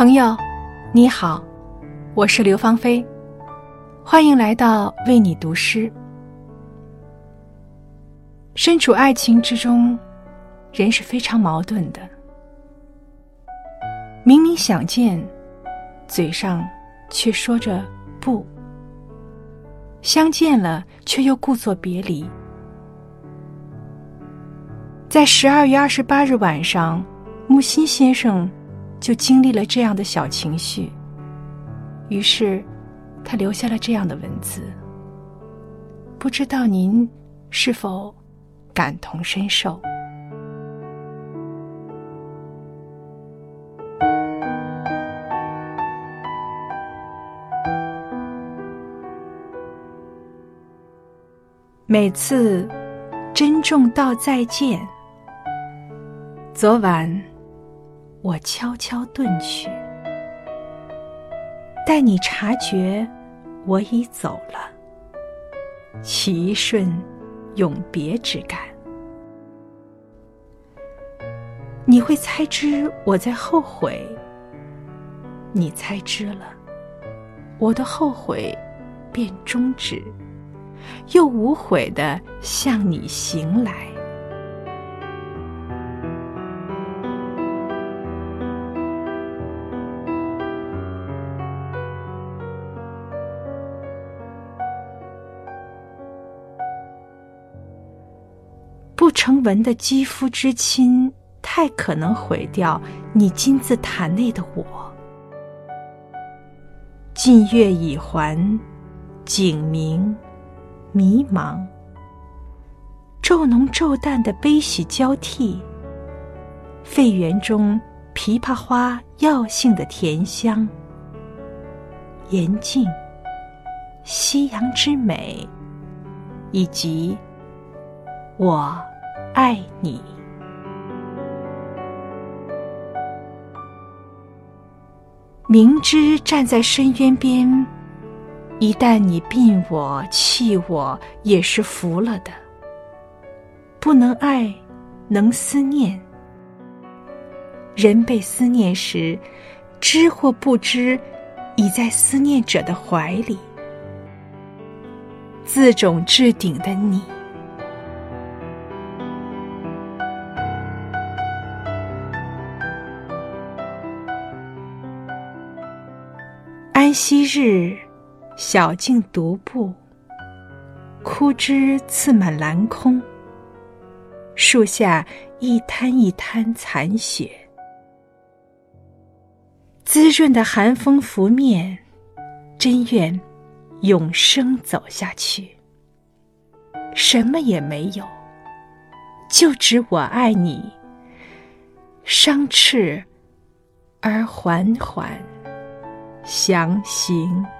朋友，你好，我是刘芳菲，欢迎来到为你读诗。身处爱情之中，人是非常矛盾的。明明想见，嘴上却说着不；相见了，却又故作别离。在十二月二十八日晚上，木心先生。就经历了这样的小情绪，于是他留下了这样的文字。不知道您是否感同身受？每次珍重道再见，昨晚。我悄悄遁去，待你察觉，我已走了。其一瞬永别之感，你会猜知我在后悔。你猜知了，我的后悔便终止，又无悔的向你行来。不成文的肌肤之亲，太可能毁掉你金字塔内的我。近月已还，景明，迷茫。骤浓骤淡的悲喜交替。废园中枇杷花药性的甜香。严静，夕阳之美，以及我。爱你，明知站在深渊边，一旦你病我弃我，也是服了的。不能爱，能思念。人被思念时，知或不知，已在思念者的怀里。自种至顶的你。安息日，小径独步，枯枝刺满蓝空。树下一滩一滩残雪，滋润的寒风拂面，真愿永生走下去。什么也没有，就只我爱你。伤翅而缓缓。详行。